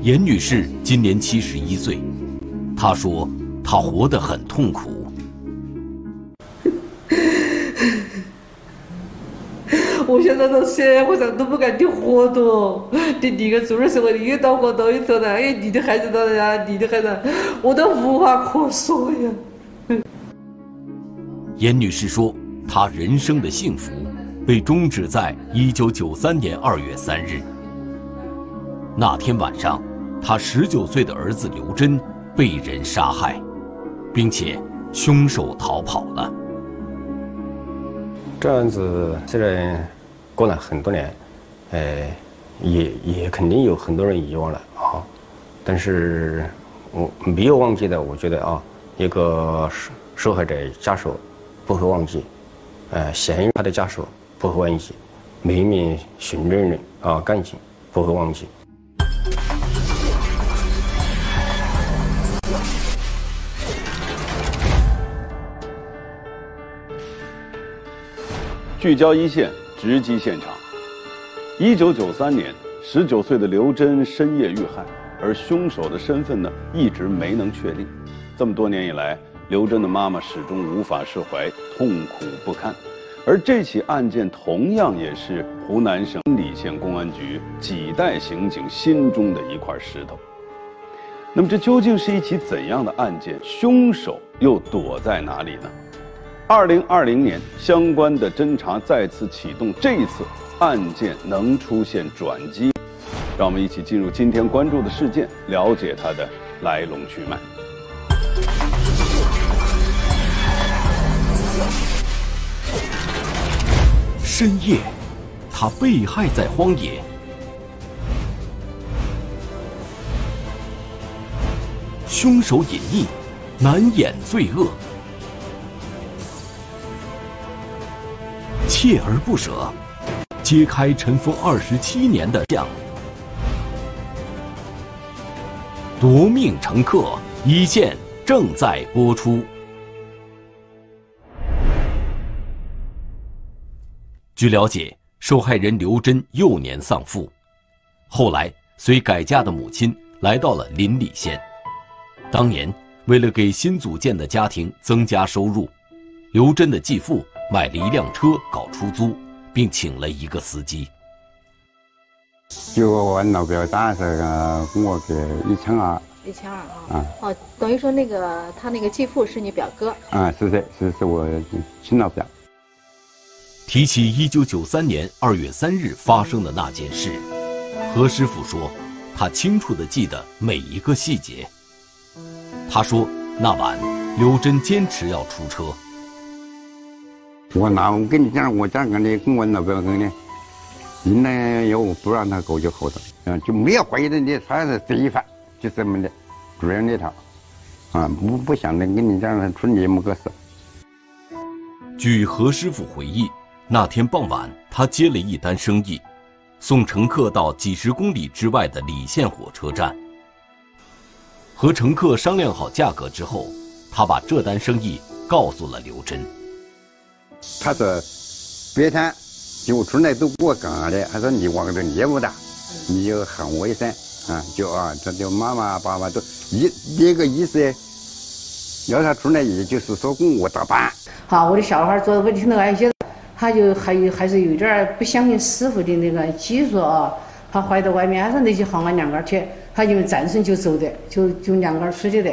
严女士今年七十一岁，她说她活得很痛苦。我现在到社会上都不敢去活动，你一个做的时候，你也恼火到一头了，哎，你的孩子到呀，你的孩子，我都无话可说呀。严女士说，她人生的幸福被终止在一九九三年二月三日。那天晚上，他十九岁的儿子刘真被人杀害，并且凶手逃跑了。这案子虽然。过了很多年，呃，也也肯定有很多人遗忘了啊，但是我没有忘记的，我觉得啊，一个受受害者家属不会忘记，呃，嫌疑他的家属不会忘记，每一名行政人啊干警不会忘记。聚焦一线。直击现场。一九九三年，十九岁的刘真深夜遇害，而凶手的身份呢，一直没能确定。这么多年以来，刘真的妈妈始终无法释怀，痛苦不堪。而这起案件同样也是湖南省澧县公安局几代刑警心中的一块石头。那么，这究竟是一起怎样的案件？凶手又躲在哪里呢？二零二零年，相关的侦查再次启动，这一次案件能出现转机，让我们一起进入今天关注的事件，了解它的来龙去脉。深夜，他被害在荒野，凶手隐匿，难掩罪恶。锲而不舍，揭开尘封二十七年的相。夺命乘客一线正在播出。据了解，受害人刘真幼年丧父，后来随改嫁的母亲来到了临澧县。当年，为了给新组建的家庭增加收入，刘真的继父。买了一辆车搞出租，并请了一个司机。就我老表打这个给我给一千二。一千二啊！啊哦，等于说那个他那个继父是你表哥。啊，是的，是是我亲老表。提起一九九三年二月三日发生的那件事，何师傅说，他清楚的记得每一个细节。他说，那晚刘真坚持要出车。我拿我跟你讲，我讲个的，跟我老表跟的，应该要我不让他搞就好了，嗯，就没有怀疑的，你他是贼犯，就这么的，这样的套，啊，不不想的跟你这样出那么个事。据何师傅回忆，那天傍晚，他接了一单生意，送乘客到几十公里之外的澧县火车站。和乘客商量好价格之后，他把这单生意告诉了刘真。他说：“别天就出来都给我干的。”他说：“你往这业务大，你就喊我一声啊，就啊，这就妈妈爸爸都一那个意思，要他出来，也就是说跟我搭班。”好，我的小孩坐在屋里听到那些，他就还有还是有点不相信师傅的那个技术啊，他怀到外面，他说那些行啊两个去，他就转身就走的，就就两个出去的。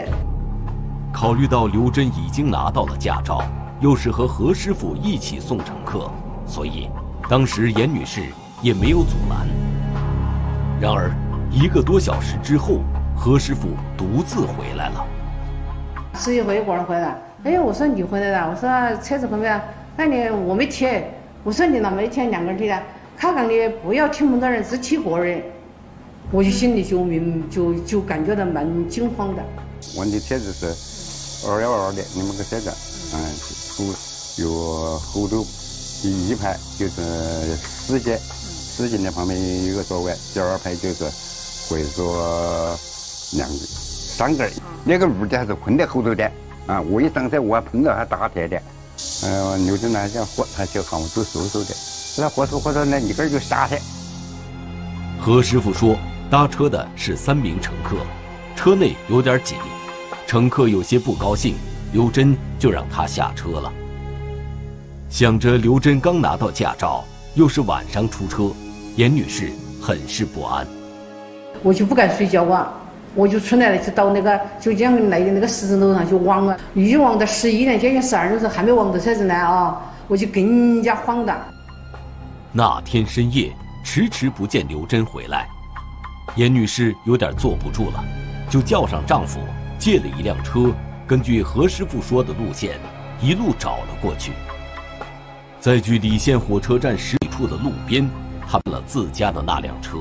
考虑到刘真已经拿到了驾照。又是和何师傅一起送乘客，所以当时严女士也没有阻拦。然而，一个多小时之后，何师傅独自回来了。司机回过人回来，哎，我说你回来了，我说车子回来了，那你我没贴，我说你哪没贴两个人贴的，他讲的不要贴那么多人，只贴个人，我就心里就明就就感觉到蛮惊慌的。我的车子是二幺二的，你们个车子，嗯。后有后头第一排就是司机，司机那旁边有一个座位，第二排就是会坐两个、三个人。那个女的还是困在后头的啊！我一上车，我还碰到她打铁的。嗯，刘正南讲火，他就喊我都收收的。那火说火说那一根就下去。何师傅说，搭车的是三名乘客，车内有点挤，乘客有些不高兴，刘真就让他下车了。想着刘真刚拿到驾照，又是晚上出车，严女士很是不安。我就不敢睡觉啊，我就出来了，就到那个九江来的那个十字路上就望啊，一直望到十一点，接近十二点的时候还没望到车子呢啊，我就更加慌的。那天深夜，迟迟不见刘真回来，严女士有点坐不住了，就叫上丈夫借了一辆车，根据何师傅说的路线，一路找了过去。在距离县火车站十里处的路边，看了自家的那辆车。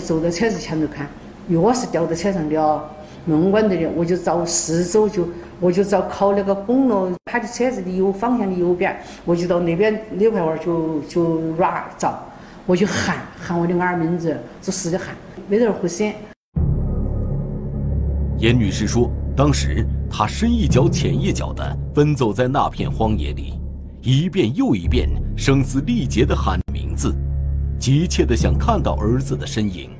走到车子前头看，钥匙掉在车上的哦，门关着的，我就找四周就，我就找靠那个公路，他的车子的右方向的右边，我就到那边那块儿就就拉找，我就喊喊我的儿名字，就使劲喊，没人回声。严女士说，当时他深一脚浅一脚的奔走在那片荒野里。一遍又一遍，声嘶力竭地喊名字，急切地想看到儿子的身影。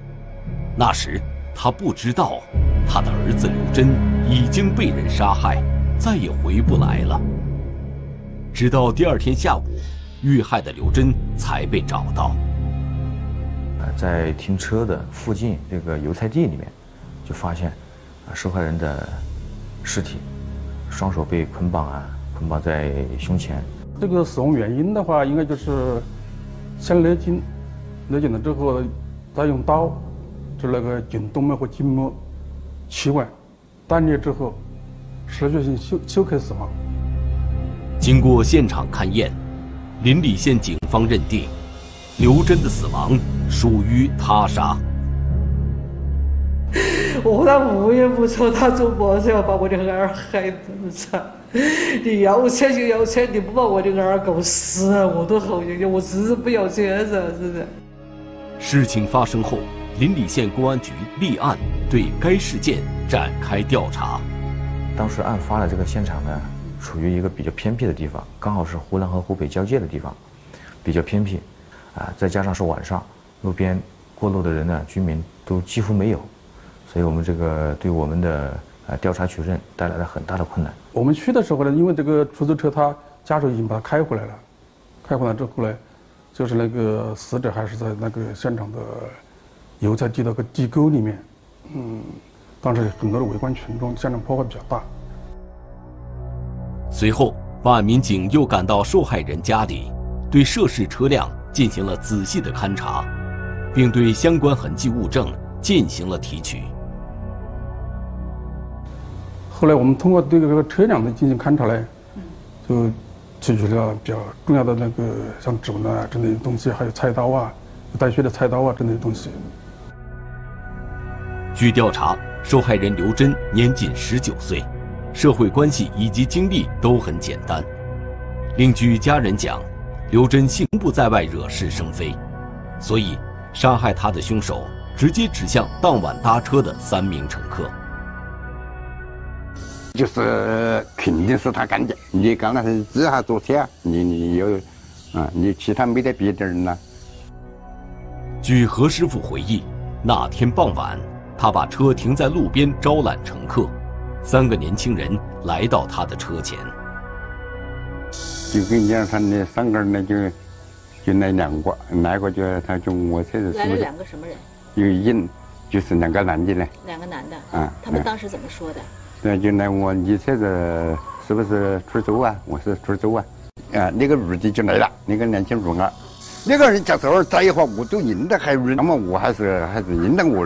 那时，他不知道，他的儿子刘真已经被人杀害，再也回不来了。直到第二天下午，遇害的刘真才被找到。在停车的附近这个油菜地里面，就发现受害人的尸体，双手被捆绑啊，捆绑在胸前。这个死亡原因的话，应该就是先勒颈，勒颈了之后，再用刀，就那个颈动脉和静脉气管断裂之后，失血性休休克死亡。经过现场勘验，临澧县警方认定，刘真的死亡属于他杀。我和他无冤无仇，他做么子要把我的儿害这么惨？你要钱就要钱，你不把我的儿搞死，我都好冤冤。我只是不要钱噻，是不是？事情发生后，临澧县公安局立案，对该事件展开调查。当时案发的这个现场呢，处于一个比较偏僻的地方，刚好是湖南和湖北交界的地方，比较偏僻，啊，再加上是晚上，路边过路的人呢，居民都几乎没有，所以我们这个对我们的。啊，调查取证带来了很大的困难。我们去的时候呢，因为这个出租车他家属已经把他开回来了，开回来之后呢，就是那个死者还是在那个现场的油菜地那个地沟里面。嗯，当时很多的围观群众，现场破坏比较大。随后，办案民警又赶到受害人家里，对涉事车辆进行了仔细的勘查，并对相关痕迹物证进行了提取。后来我们通过对这个车辆的进行勘查呢，就提取了比较重要的那个像指纹啊之类的东西，还有菜刀啊、带血的菜刀啊之类的东西。据调查，受害人刘真年仅十九岁，社会关系以及经历都很简单。另据家人讲，刘真性不在外惹是生非，所以杀害他的凶手直接指向当晚搭车的三名乘客。就是肯定是他干的。你刚才是自下昨天，你你有，啊，你其他没得别的人呢。据何师傅回忆，那天傍晚，他把车停在路边招揽乘客，三个年轻人来到他的车前。就跟你讲，他那三个人呢，就就那两个，那个就他就我车子。来了两个什么人？有一，就是两个男的呢。两个男的。啊。他们当时怎么说的？对，就来我你车子是不是出租啊？我是出租啊。啊，那个女的就来了，那个年轻女儿，那个人讲这儿在一话我都认得还那么我还是还是认得我，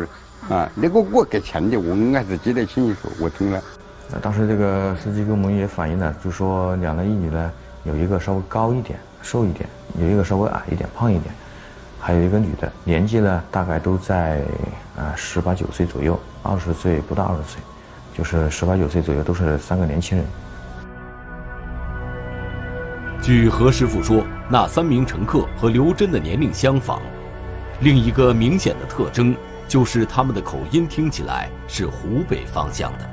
啊，那个我给钱的，我应该是记得清楚，我听了。当时这个司机跟我们也反映了，就说两男一女呢，有一个稍微高一点、瘦一点，有一个稍微矮一点、胖一点，还有一个女的，年纪呢大概都在啊十八九岁左右，二十岁不到二十岁。就是十八九岁左右，都是三个年轻人。据何师傅说，那三名乘客和刘真的年龄相仿，另一个明显的特征就是他们的口音听起来是湖北方向的。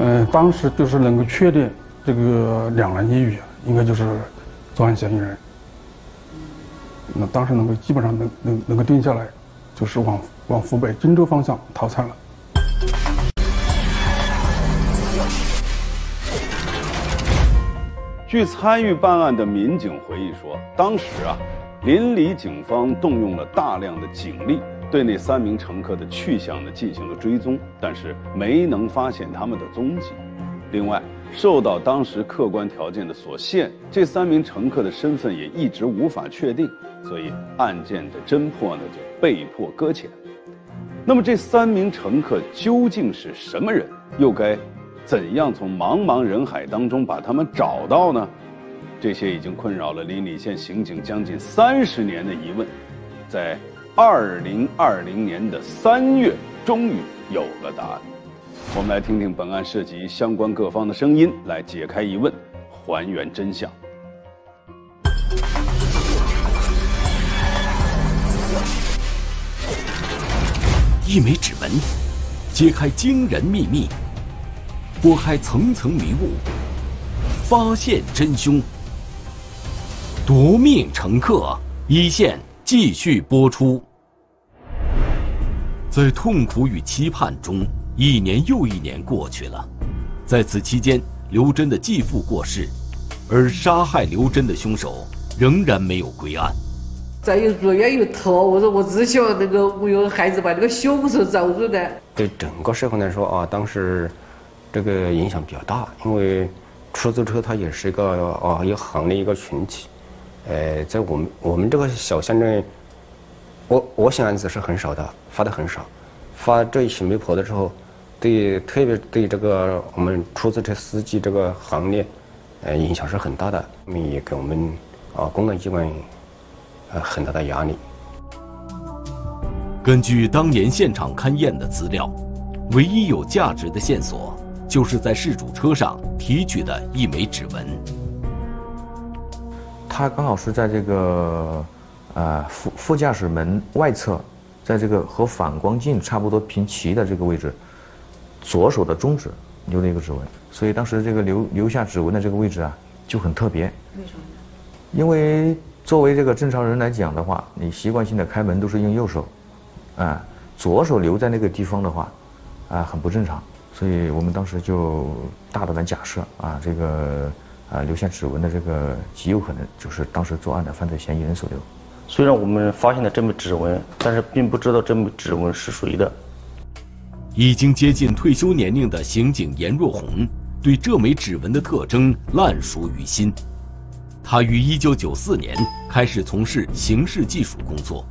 嗯，当时就是能够确定这个两男一女应该就是作案嫌疑人。那当时能够基本上能能能够定下来。就是往往湖北荆州方向逃窜了。据参与办案的民警回忆说，当时啊，临澧警方动用了大量的警力，对那三名乘客的去向呢进行了追踪，但是没能发现他们的踪迹。另外，受到当时客观条件的所限，这三名乘客的身份也一直无法确定，所以案件的侦破呢就被迫搁浅。那么，这三名乘客究竟是什么人？又该？怎样从茫茫人海当中把他们找到呢？这些已经困扰了临澧县刑警将近三十年的疑问，在二零二零年的三月，终于有了答案。我们来听听本案涉及相关各方的声音，来解开疑问，还原真相。一枚指纹，揭开惊人秘密。拨开层层迷雾，发现真凶。夺命乘客一线继续播出。在痛苦与期盼中，一年又一年过去了。在此期间，刘真的继父过世，而杀害刘真的凶手仍然没有归案。再有入院又逃，我说我只希望那个我有孩子把那个凶手找出来。对整个社会来说啊，当时。这个影响比较大，因为出租车它也是一个啊一行的一个群体，呃，在我们我们这个小乡镇，我我想案子是很少的，发的很少，发这一起媒婆的时候，对特别对这个我们出租车司机这个行业，呃，影响是很大的，也给我们啊公安机关呃很大的压力。根据当年现场勘验的资料，唯一有价值的线索。就是在事主车上提取的一枚指纹，他刚好是在这个，呃副副驾驶门外侧，在这个和反光镜差不多平齐的这个位置，左手的中指留了一个指纹，所以当时这个留留下指纹的这个位置啊就很特别。为什么？因为作为这个正常人来讲的话，你习惯性的开门都是用右手，啊，左手留在那个地方的话，啊很不正常。所以我们当时就大胆的假设啊，这个啊留下指纹的这个极有可能就是当时作案的犯罪嫌疑人所留。虽然我们发现了这枚指纹，但是并不知道这枚指纹是谁的。已经接近退休年龄的刑警严若红对这枚指纹的特征烂熟于心。他于1994年开始从事刑事技术工作，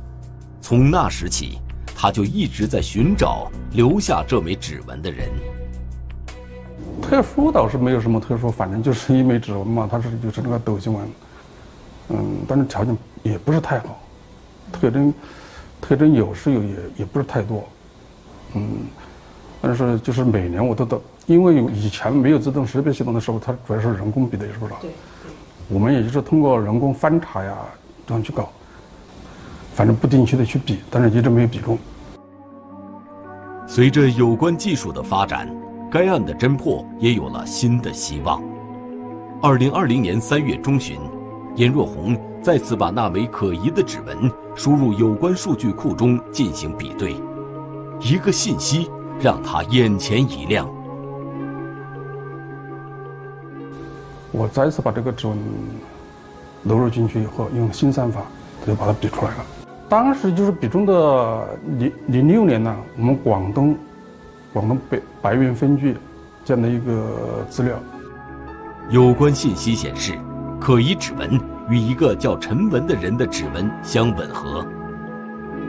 从那时起，他就一直在寻找留下这枚指纹的人。特殊倒是没有什么特殊，反正就是一枚指纹嘛，它是就是那个斗形纹，嗯，但是条件也不是太好，特征特征有是有，也也不是太多，嗯，但是就是每年我都得，因为有以前没有自动识别系统的时候，它主要是人工比对，是不是？对。我们也就是通过人工翻查呀这样去搞，反正不定期的去比，但是一直没有比中。随着有关技术的发展。该案的侦破也有了新的希望。二零二零年三月中旬，严若红再次把那枚可疑的指纹输入有关数据库中进行比对，一个信息让他眼前一亮。我再次把这个指纹录入进去以后，用新算法就把它比出来了。当时就是比中的零零六年呢，我们广东。广东白白云分局这样的一个资料，有关信息显示，可疑指纹与一个叫陈文的人的指纹相吻合。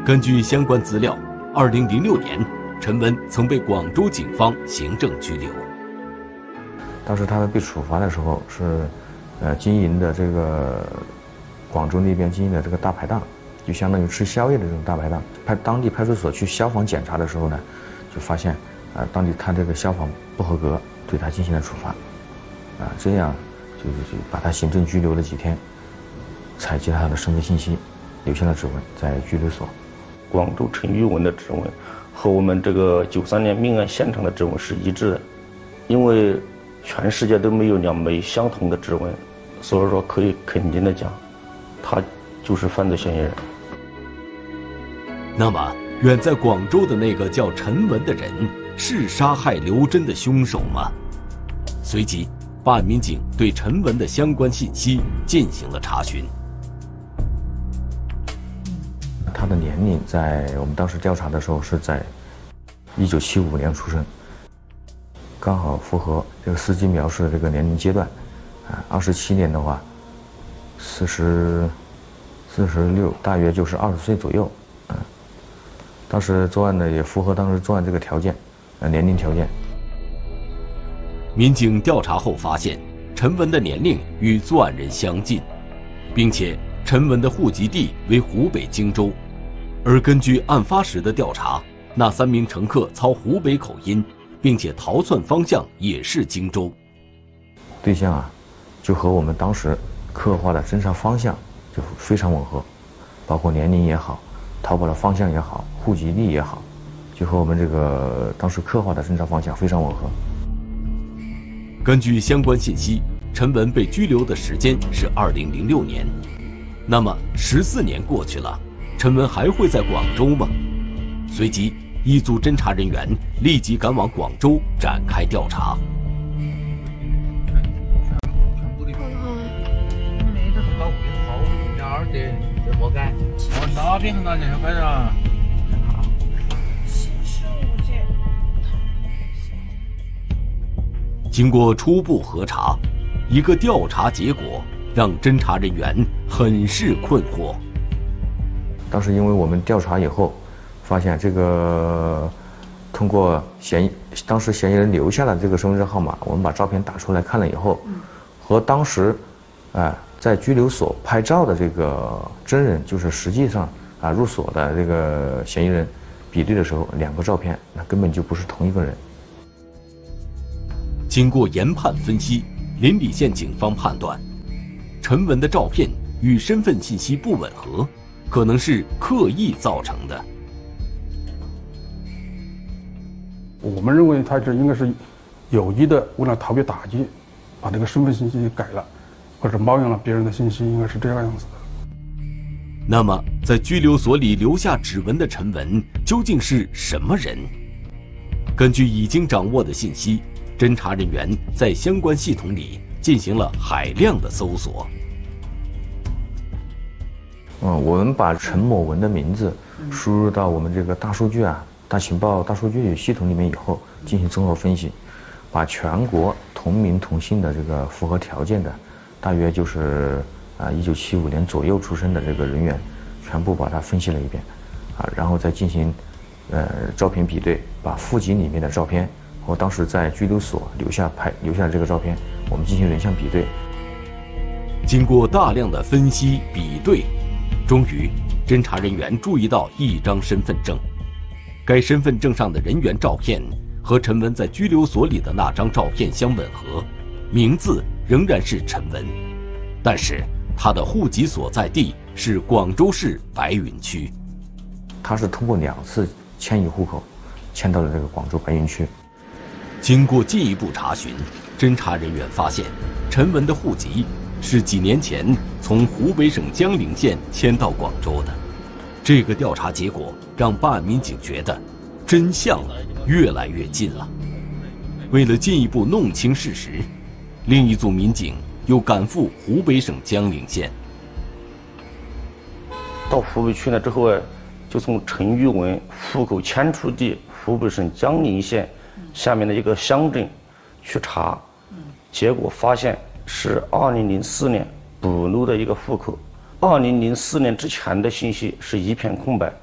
根据相关资料，二零零六年，陈文曾被广州警方行政拘留。当时他们被处罚的时候是，呃，经营的这个广州那边经营的这个大排档，就相当于吃宵夜的这种大排档。派当地派出所去消防检查的时候呢，就发现。啊，当地他这个消防不合格，对他进行了处罚，啊，这样就就把他行政拘留了几天，采集他的身份信息，留下了指纹在拘留所。广州陈玉文的指纹和我们这个九三年命案现场的指纹是一致的，因为全世界都没有两枚相同的指纹，所以说可以肯定的讲，他就是犯罪嫌疑人。那么。远在广州的那个叫陈文的人是杀害刘真的凶手吗？随即，办案民警对陈文的相关信息进行了查询。他的年龄在我们当时调查的时候是在一九七五年出生，刚好符合这个司机描述的这个年龄阶段，啊，二十七年的话，四十四十六，大约就是二十岁左右，嗯，当时作案呢也符合当时作案这个条件，呃，年龄条件。民警调查后发现，陈文的年龄与作案人相近，并且陈文的户籍地为湖北荆州。而根据案发时的调查，那三名乘客操湖北口音，并且逃窜方向也是荆州。对象啊，就和我们当时刻画的侦查方向就非常吻合，包括年龄也好，逃跑的方向也好，户籍地也好，就和我们这个当时刻画的侦查方向非常吻合。根据相关信息，陈文被拘留的时间是二零零六年，那么十四年过去了。陈文还会在广州吗？随即，一组侦查人员立即赶往广州展开调查。经过初步核查，一个调查结果让侦查人员很是困惑。当时因为我们调查以后，发现这个通过嫌疑当时嫌疑人留下的这个身份证号码，我们把照片打出来看了以后，和当时，哎在拘留所拍照的这个真人，就是实际上啊入所的这个嫌疑人，比对的时候，两个照片那根本就不是同一个人。经过研判分析，临澧县警方判断，陈文的照片与身份信息不吻合。可能是刻意造成的。我们认为他这应该是有意的，为了逃避打击，把这个身份信息改了，或者冒用了别人的信息，应该是这个样子的。那么，在拘留所里留下指纹的陈文究竟是什么人？根据已经掌握的信息，侦查人员在相关系统里进行了海量的搜索。嗯，我们把陈某文的名字输入到我们这个大数据啊、大情报、大数据系统里面以后，进行综合分析，把全国同名同姓的这个符合条件的，大约就是啊一九七五年左右出生的这个人员，全部把它分析了一遍，啊，然后再进行呃照片比对，把户籍里面的照片和当时在拘留所留下拍留下的这个照片，我们进行人像比对。经过大量的分析比对。终于，侦查人员注意到一张身份证，该身份证上的人员照片和陈文在拘留所里的那张照片相吻合，名字仍然是陈文，但是他的户籍所在地是广州市白云区。他是通过两次迁移户口，迁到了这个广州白云区。经过进一步查询，侦查人员发现，陈文的户籍。是几年前从湖北省江陵县迁到广州的，这个调查结果让办案民警觉得真相越来越近了。为了进一步弄清事实，另一组民警又赶赴湖北省江陵县。到湖北去了之后，就从陈玉文户口迁出地湖北省江陵县下面的一个乡镇去查，结果发现。是二零零四年补录的一个户口，二零零四年之前的信息是一片空白。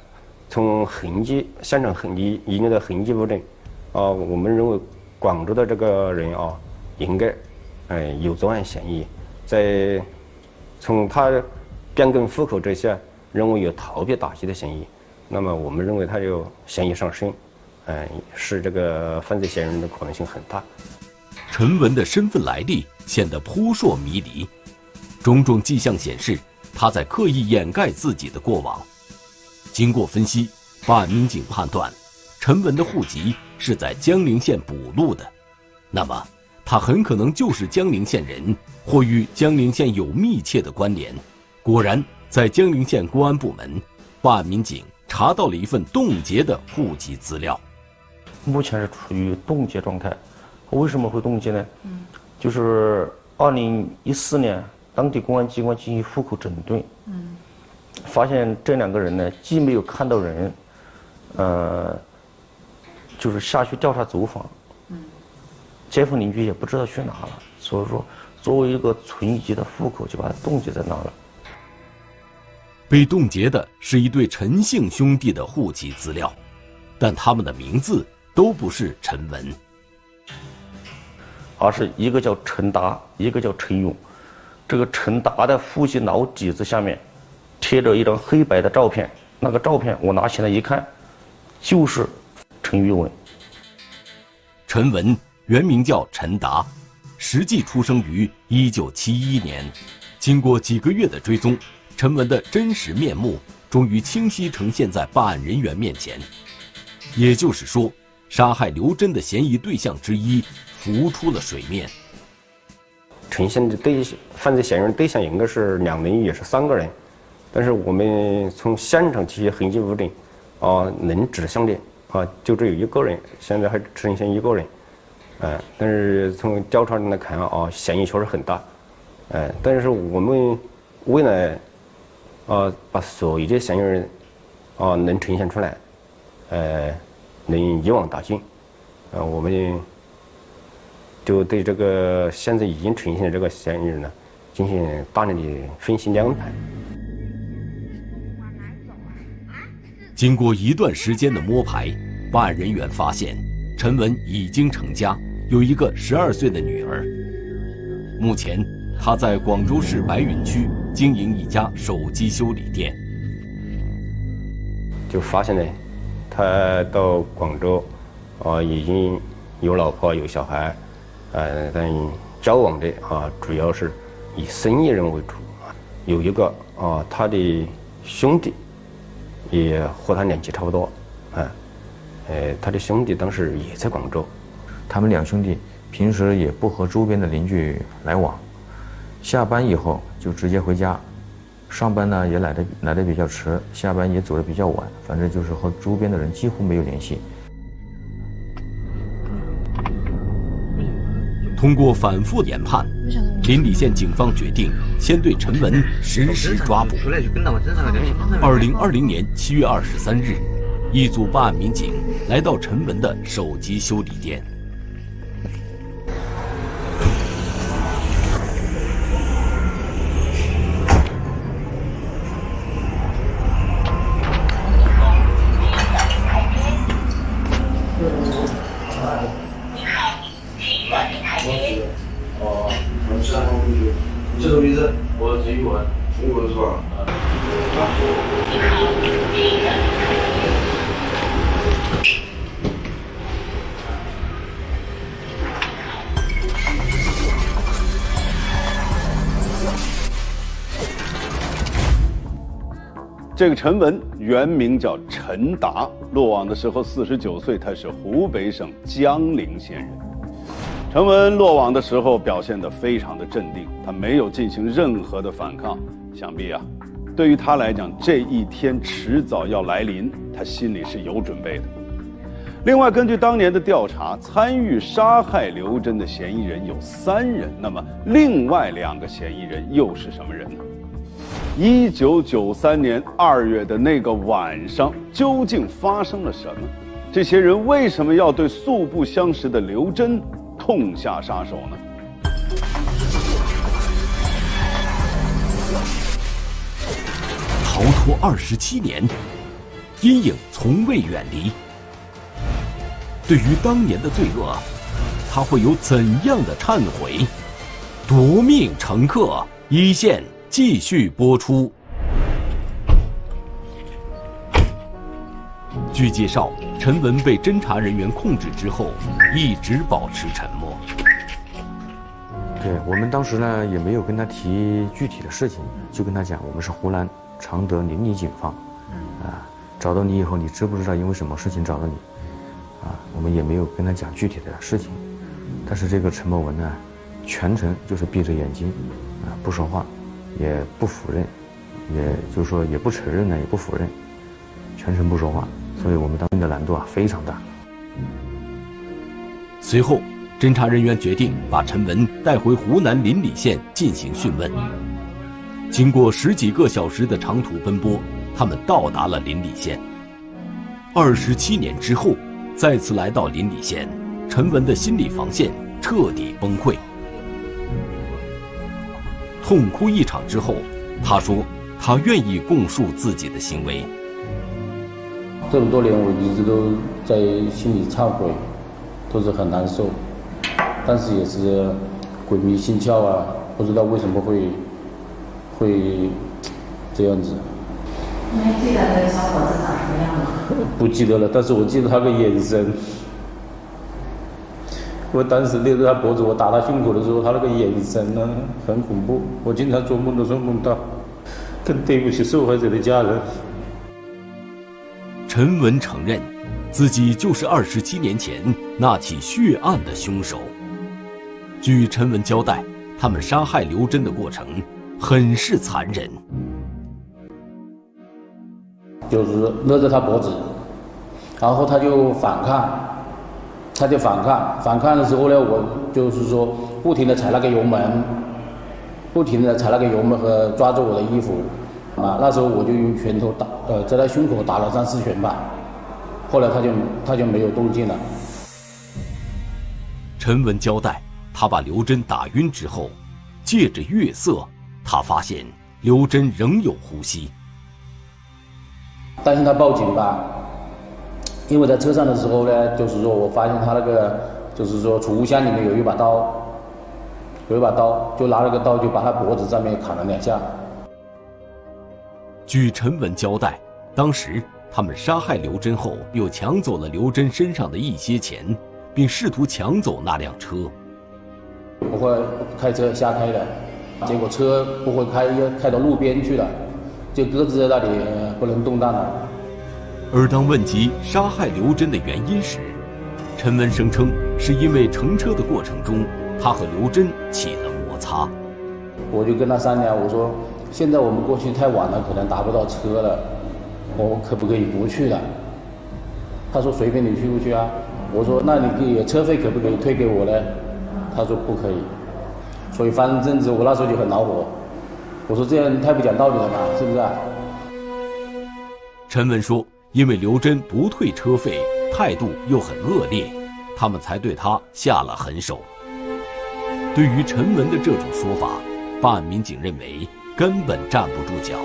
从痕迹、现场痕迹遗留的痕迹物证，啊，我们认为广州的这个人啊，应该，哎，有作案嫌疑。在从他变更户口这些，认为有逃避打击的嫌疑。那么我们认为他有嫌疑上升，哎，是这个犯罪嫌疑人的可能性很大。陈文的身份来历显得扑朔迷离，种种迹象显示他在刻意掩盖自己的过往。经过分析，办案民警判断，陈文的户籍是在江陵县补录的，那么他很可能就是江陵县人，或与江陵县有密切的关联。果然，在江陵县公安部门，办案民警查到了一份冻结的户籍资料。目前是处于冻结状态，为什么会冻结呢？就是二零一四年，当地公安机关进行户口整顿，发现这两个人呢，既没有看到人，呃，就是下去调查走访，街坊邻居也不知道去哪了，所以说作为一个存疑的户口，就把它冻结在那了。被冻结的是一对陈姓兄弟的户籍资料，但他们的名字都不是陈文。而是一个叫陈达，一个叫陈勇。这个陈达的父亲老底子下面贴着一张黑白的照片，那个照片我拿起来一看，就是陈玉文。陈文原名叫陈达，实际出生于一九七一年。经过几个月的追踪，陈文的真实面目终于清晰呈现在办案人员面前。也就是说，杀害刘真的嫌疑对象之一。浮出了水面。呈现的对犯罪嫌疑人对象应该是两人，也是三个人，但是我们从现场这些痕迹物证，啊，能指向的啊，就只有一个人，现在还呈现一个人，哎，但是从调查来看啊，嫌疑确实很大，哎，但是我们为了啊，把所有的嫌疑人啊能呈现出来，呃，能一网打尽，啊，我们。就对这个现在已经呈现的这个嫌疑人呢，进行大量的分析量判。经过一段时间的摸排，办案人员发现，陈文已经成家，有一个十二岁的女儿。目前，他在广州市白云区经营一家手机修理店。就发现呢，他到广州，啊，已经有老婆有小孩。呃，但交往的啊，主要是以生意人为主。有一个啊，他的兄弟也和他年纪差不多，啊，呃，他的兄弟当时也在广州。他们两兄弟平时也不和周边的邻居来往，下班以后就直接回家，上班呢也来的来的比较迟，下班也走的比较晚，反正就是和周边的人几乎没有联系。通过反复研判，临澧县警方决定先对陈文实施抓捕。二零二零年七月二十三日，一组办案民警来到陈文的手机修理店。这个陈文原名叫陈达，落网的时候四十九岁，他是湖北省江陵县人。陈文落网的时候表现得非常的镇定，他没有进行任何的反抗。想必啊，对于他来讲，这一天迟早要来临，他心里是有准备的。另外，根据当年的调查，参与杀害刘真的嫌疑人有三人，那么另外两个嫌疑人又是什么人呢？一九九三年二月的那个晚上，究竟发生了什么？这些人为什么要对素不相识的刘真痛下杀手呢？逃脱二十七年，阴影从未远离。对于当年的罪恶，他会有怎样的忏悔？夺命乘客一线。继续播出。据介绍，陈文被侦查人员控制之后，一直保持沉默。对我们当时呢，也没有跟他提具体的事情，就跟他讲，我们是湖南常德临澧警方，啊，找到你以后，你知不知道因为什么事情找到你？啊，我们也没有跟他讲具体的事情。但是这个陈某文呢，全程就是闭着眼睛，啊，不说话。也不否认，也就是说也不承认呢，也不否认，全程不说话，所以我们当兵的难度啊非常大。随后，侦查人员决定把陈文带回湖南临澧县进行讯问。经过十几个小时的长途奔波，他们到达了临澧县。二十七年之后，再次来到临澧县，陈文的心理防线彻底崩溃。痛哭一场之后，他说：“他愿意供述自己的行为。这么多年，我一直都在心里忏悔，都是很难受，但是也是鬼迷心窍啊，不知道为什么会会这样子。你还记得那个小伙子长什么样吗？不记得了，但是我记得他的眼神。我当时勒着他脖子，我打他胸口的时候，他那个眼神呢，很恐怖。我经常做梦都说梦到，更对不起受害者的家人。陈文承认，自己就是二十七年前那起血案的凶手。据陈文交代，他们杀害刘真的过程很是残忍。就是勒着他脖子，然后他就反抗，他就反抗。反抗的时候呢，我就是说不停的踩那个油门，不停的踩那个油门和抓住我的衣服，啊，那时候我就用拳头打，呃，在他胸口打了三四拳吧。后来他就他就没有动静了。陈文交代，他把刘真打晕之后，借着月色，他发现刘真仍有呼吸。担心他报警吧，因为在车上的时候呢，就是说我发现他那个，就是说储物箱里面有一把刀，有一把刀，就拿了个刀就把他脖子上面砍了两下。据陈文交代，当时他们杀害刘真后，又抢走了刘真身上的一些钱，并试图抢走那辆车。不会开车瞎开的，结果车不会开，开到路边去了。就搁置在那里不能动弹了。而当问及杀害刘真的原因时，陈文声称是因为乘车的过程中，他和刘真起了摩擦。我就跟他商量，我说现在我们过去太晚了，可能打不到车了，我可不可以不去了？他说随便你去不去啊？我说那你给车费可不可以退给我呢？他说不可以。所以发生争执，我那时候就很恼火。我说这样太不讲道理了吧，是不是？陈文说，因为刘真不退车费，态度又很恶劣，他们才对他下了狠手。对于陈文的这种说法，办案民警认为根本站不住脚。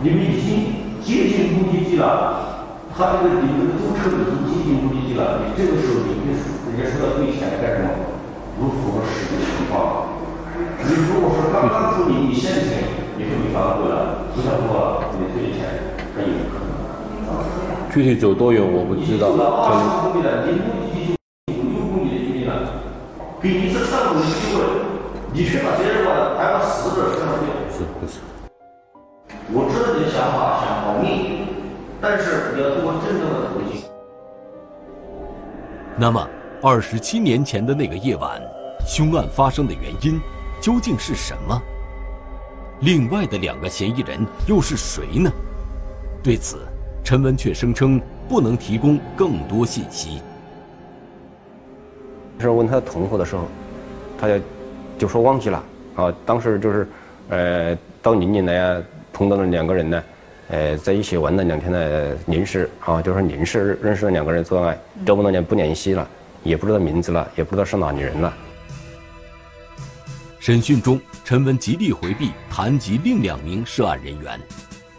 你们已经接近目的地了，他这个你们的租车已经接近目的地了，你这个时候你跟人家说要退钱干什么？不符合实际情况。你如果说刚刚处理你现金，你说你反悔了，不想做了，你退钱，具体走多远我不知道。走了二十公里了，你目的地就五六公里的距离了，给你这上路的机会，你却把别人把还把死者身上去。是不是？我知道你的想法，想保密，但是你要通过真正的途径。那么，二十七年前的那个夜晚。凶案发生的原因究竟是什么？另外的两个嫌疑人又是谁呢？对此，陈文却声称不能提供更多信息。是问他同伙的时候，他就就说忘记了啊。当时就是，呃，到临沂来啊，碰到了两个人呢，呃，在一起玩了两天的临时啊，就是临时认识了两个人做爱，这么多年不联系了，也不知道名字了，也不知道是哪里人了。审讯中，陈文极力回避谈及另两名涉案人员。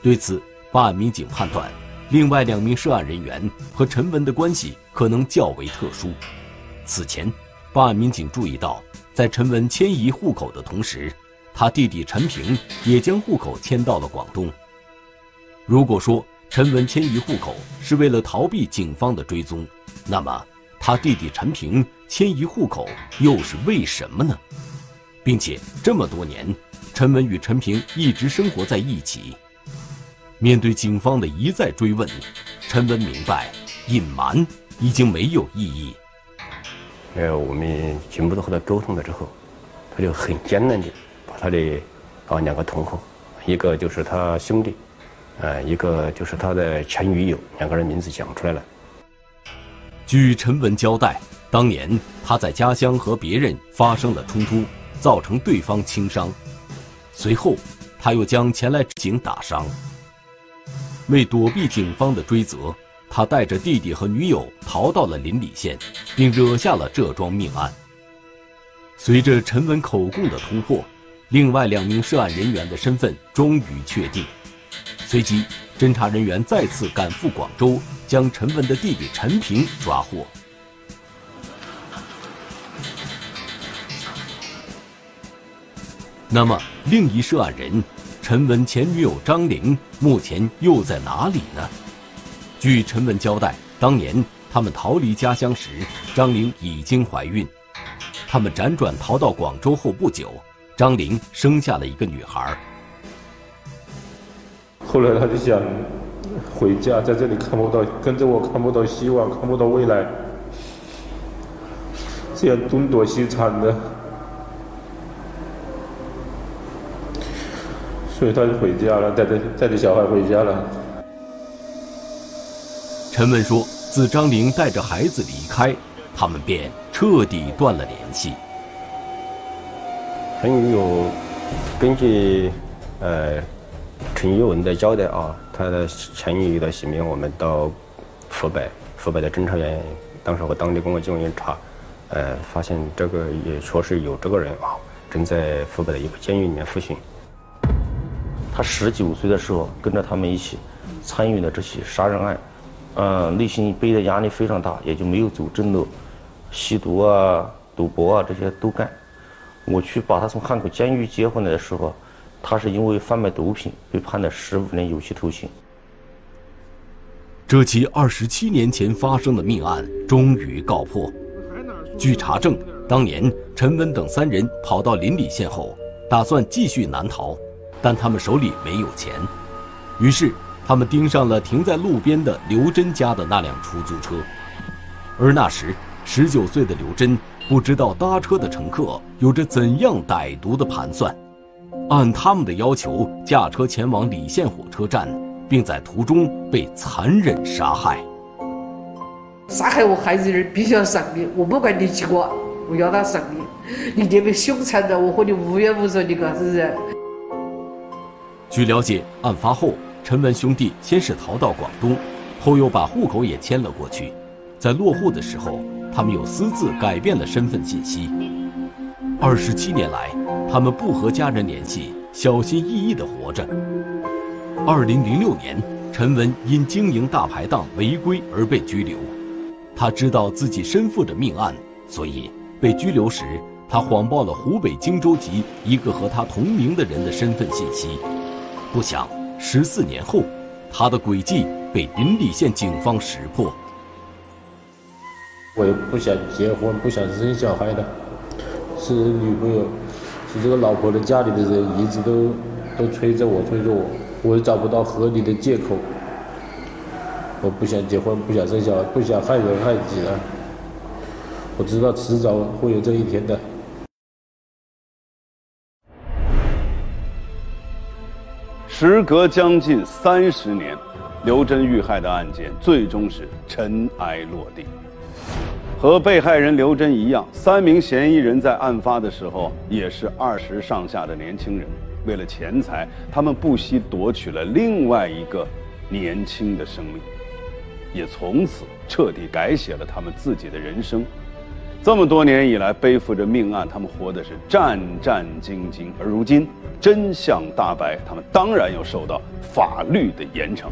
对此，办案民警判断，另外两名涉案人员和陈文的关系可能较为特殊。此前，办案民警注意到，在陈文迁移户口的同时，他弟弟陈平也将户口迁到了广东。如果说陈文迁移户口是为了逃避警方的追踪，那么他弟弟陈平迁移户口又是为什么呢？并且这么多年，陈文与陈平一直生活在一起。面对警方的一再追问，陈文明白，隐瞒已经没有意义。呃，我们进一步的和他沟通了之后，他就很艰难的把他的啊两个同伙，一个就是他兄弟，呃，一个就是他的前女友，两个人名字讲出来了。据陈文交代，当年他在家乡和别人发生了冲突，造成对方轻伤，随后他又将前来警打伤。为躲避警方的追责，他带着弟弟和女友逃到了临澧县，并惹下了这桩命案。随着陈文口供的突破，另外两名涉案人员的身份终于确定。随即，侦查人员再次赶赴广州。将陈文的弟弟陈平抓获。那么，另一涉案人陈文前女友张玲目前又在哪里呢？据陈文交代，当年他们逃离家乡时，张玲已经怀孕。他们辗转逃到广州后不久，张玲生下了一个女孩。后来他就想。回家，在这里看不到，跟着我看不到希望，看不到未来，这样东躲西藏的，所以他就回家了，带着带着小孩回家了。陈文说：“自张玲带着孩子离开，他们便彻底断了联系。”陈女友根据呃陈玉文的交代啊。他的前女友的姓名，我们到湖北，湖北的侦查员当时和当地公安机关员查，呃，发现这个也确实有这个人啊，正在湖北的一个监狱里面服刑。他十九岁的时候跟着他们一起参与了这起杀人案，嗯，内心背的压力非常大，也就没有走正路，吸毒啊、赌博啊这些都干。我去把他从汉口监狱接回来的时候。他是因为贩卖毒品被判了十五年有期徒刑。这起二十七年前发生的命案终于告破。据查证，当年陈文等三人跑到临澧县后，打算继续南逃，但他们手里没有钱，于是他们盯上了停在路边的刘真家的那辆出租车。而那时，十九岁的刘真不知道搭车的乘客有着怎样歹毒的盘算。按他们的要求，驾车前往澧县火车站，并在途中被残忍杀害。杀害我孩子的人必须要偿命，我不管你几个，我要他偿命。你这么凶残的，我和你无冤无仇，你个是不是？据了解，案发后，陈文兄弟先是逃到广东，后又把户口也迁了过去。在落户的时候，他们又私自改变了身份信息。二十七年来，他们不和家人联系，小心翼翼地活着。二零零六年，陈文因经营大排档违规而被拘留。他知道自己身负着命案，所以被拘留时，他谎报了湖北荆州籍一个和他同名的人的身份信息。不想十四年后，他的诡计被临澧县警方识破。我也不想结婚，不想生小孩的。是女朋友，是这个老婆的家里的人一直都都催着我，催着我，我也找不到合理的借口。我不想结婚，不想生小孩，不想害人害己了。我知道迟早会有这一天的。时隔将近三十年，刘真遇害的案件最终是尘埃落定。和被害人刘真一样，三名嫌疑人在案发的时候也是二十上下的年轻人。为了钱财，他们不惜夺取了另外一个年轻的生命，也从此彻底改写了他们自己的人生。这么多年以来，背负着命案，他们活的是战战兢兢。而如今真相大白，他们当然要受到法律的严惩，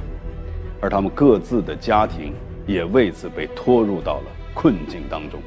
而他们各自的家庭也为此被拖入到了。困境当中。